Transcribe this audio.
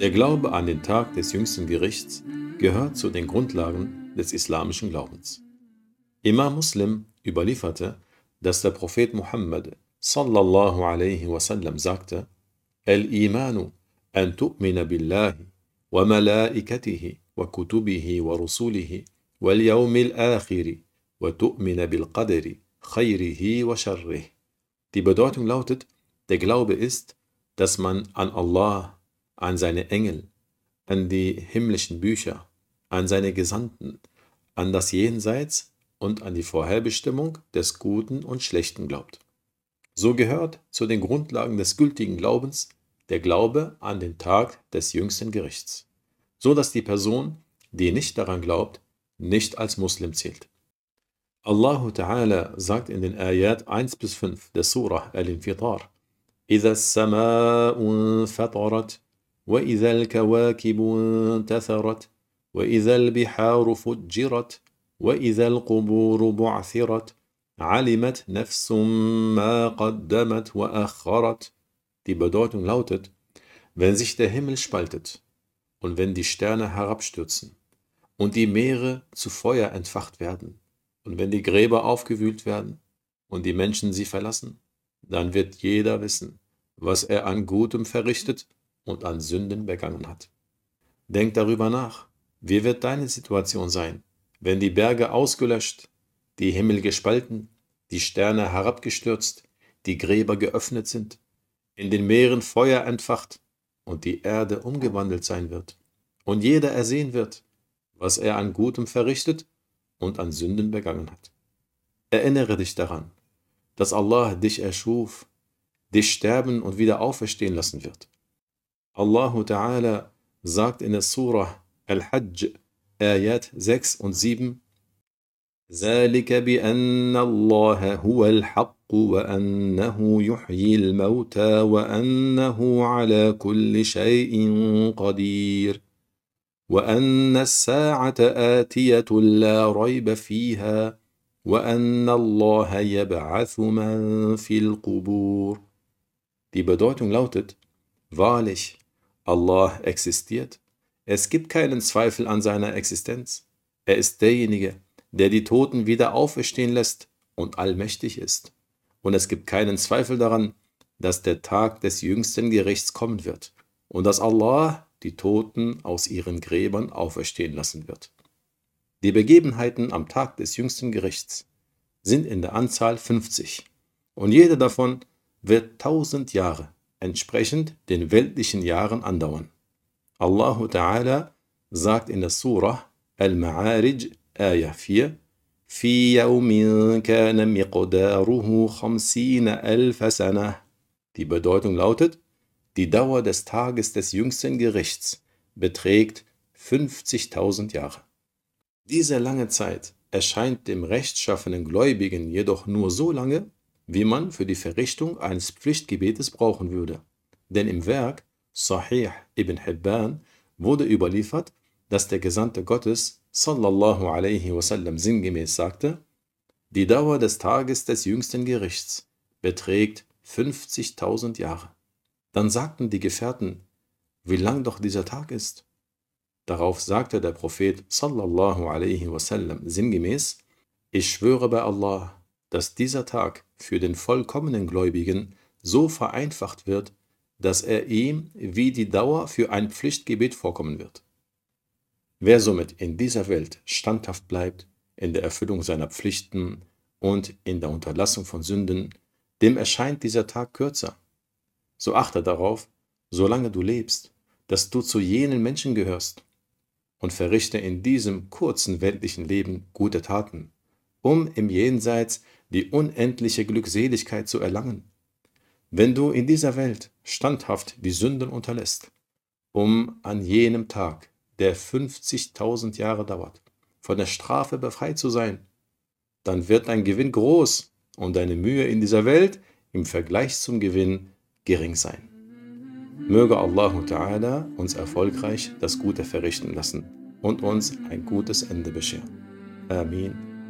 Der Glaube an den Tag des jüngsten Gerichts gehört zu den Grundlagen des islamischen Glaubens. Imam Muslim überlieferte, dass der Prophet Muhammad sallallahu alaihi wasallam sagte: Al-Imanu an tu'mina billahi wa malaikatihi wa kutubihi wa rusulihi wal yawmil akhiri wa tu'mina bil qadri khayrihi wa sharrih. Die Bedeutung lautet: Der Glaube ist, dass man an Allah an seine Engel, an die himmlischen Bücher, an seine Gesandten, an das Jenseits und an die Vorherbestimmung des Guten und Schlechten glaubt. So gehört zu den Grundlagen des gültigen Glaubens der Glaube an den Tag des jüngsten Gerichts, so dass die Person, die nicht daran glaubt, nicht als Muslim zählt. Allah Ta'ala sagt in den Ayat 1 bis 5 der Surah Al-Infitar: إذا السماء انفطرت وإذا الكواكب انتثرت وإذا البحار فجرت وإذا القبور بعثرت علمت نفس ما قدمت وأخرت Die Bedeutung lautet, wenn sich der Himmel spaltet und wenn die Sterne herabstürzen und die Meere zu Feuer entfacht werden und wenn die Gräber aufgewühlt werden und die Menschen sie verlassen, dann wird jeder wissen, was er an Gutem verrichtet und an Sünden begangen hat. Denk darüber nach. Wie wird deine Situation sein, wenn die Berge ausgelöscht, die Himmel gespalten, die Sterne herabgestürzt, die Gräber geöffnet sind, in den Meeren Feuer entfacht und die Erde umgewandelt sein wird und jeder ersehen wird, was er an Gutem verrichtet und an Sünden begangen hat. Erinnere dich daran, dass Allah dich erschuf, dich sterben und wieder auferstehen lassen wird Allah Ta'ala sagt in der Surah Al-Hajj, Ayat 6 und 7, ذلك بأن الله هو الحق وأنه يحيي الموتى وأنه على كل شيء قدير. وأن الساعة آتية لا ريب فيها وأن الله يبعث من في القبور. Die Bedeutung lautet, wahrlich, Allah existiert. Es gibt keinen Zweifel an seiner Existenz. Er ist derjenige, der die Toten wieder auferstehen lässt und allmächtig ist. Und es gibt keinen Zweifel daran, dass der Tag des jüngsten Gerichts kommen wird und dass Allah die Toten aus ihren Gräbern auferstehen lassen wird. Die Begebenheiten am Tag des jüngsten Gerichts sind in der Anzahl 50 und jede davon wird tausend Jahre entsprechend den weltlichen Jahren andauern. Allah Ta'ala sagt in der Surah Al-Ma'arij, Ayah 4, في يوم كان مقداره خمسين ألف سنة. Die Bedeutung lautet, die Dauer des Tages des jüngsten Gerichts beträgt 50.000 Jahre. Diese lange Zeit erscheint dem rechtschaffenen Gläubigen jedoch nur so lange, wie man für die Verrichtung eines Pflichtgebetes brauchen würde. Denn im Werk Sahih ibn Hibban wurde überliefert, dass der Gesandte Gottes sallallahu alaihi wasallam sinngemäß sagte, die Dauer des Tages des jüngsten Gerichts beträgt 50.000 Jahre. Dann sagten die Gefährten, wie lang doch dieser Tag ist. Darauf sagte der Prophet sallallahu alaihi wasallam sinngemäß, ich schwöre bei Allah, dass dieser Tag für den vollkommenen Gläubigen so vereinfacht wird, dass er ihm wie die Dauer für ein Pflichtgebet vorkommen wird. Wer somit in dieser Welt standhaft bleibt, in der Erfüllung seiner Pflichten und in der Unterlassung von Sünden, dem erscheint dieser Tag kürzer. So achte darauf, solange du lebst, dass du zu jenen Menschen gehörst und verrichte in diesem kurzen weltlichen Leben gute Taten, um im Jenseits die unendliche Glückseligkeit zu erlangen. Wenn du in dieser Welt standhaft die Sünden unterlässt, um an jenem Tag, der 50.000 Jahre dauert, von der Strafe befreit zu sein, dann wird dein Gewinn groß und deine Mühe in dieser Welt im Vergleich zum Gewinn gering sein. Möge Allah Ta'ala uns erfolgreich das Gute verrichten lassen und uns ein gutes Ende bescheren. Amin.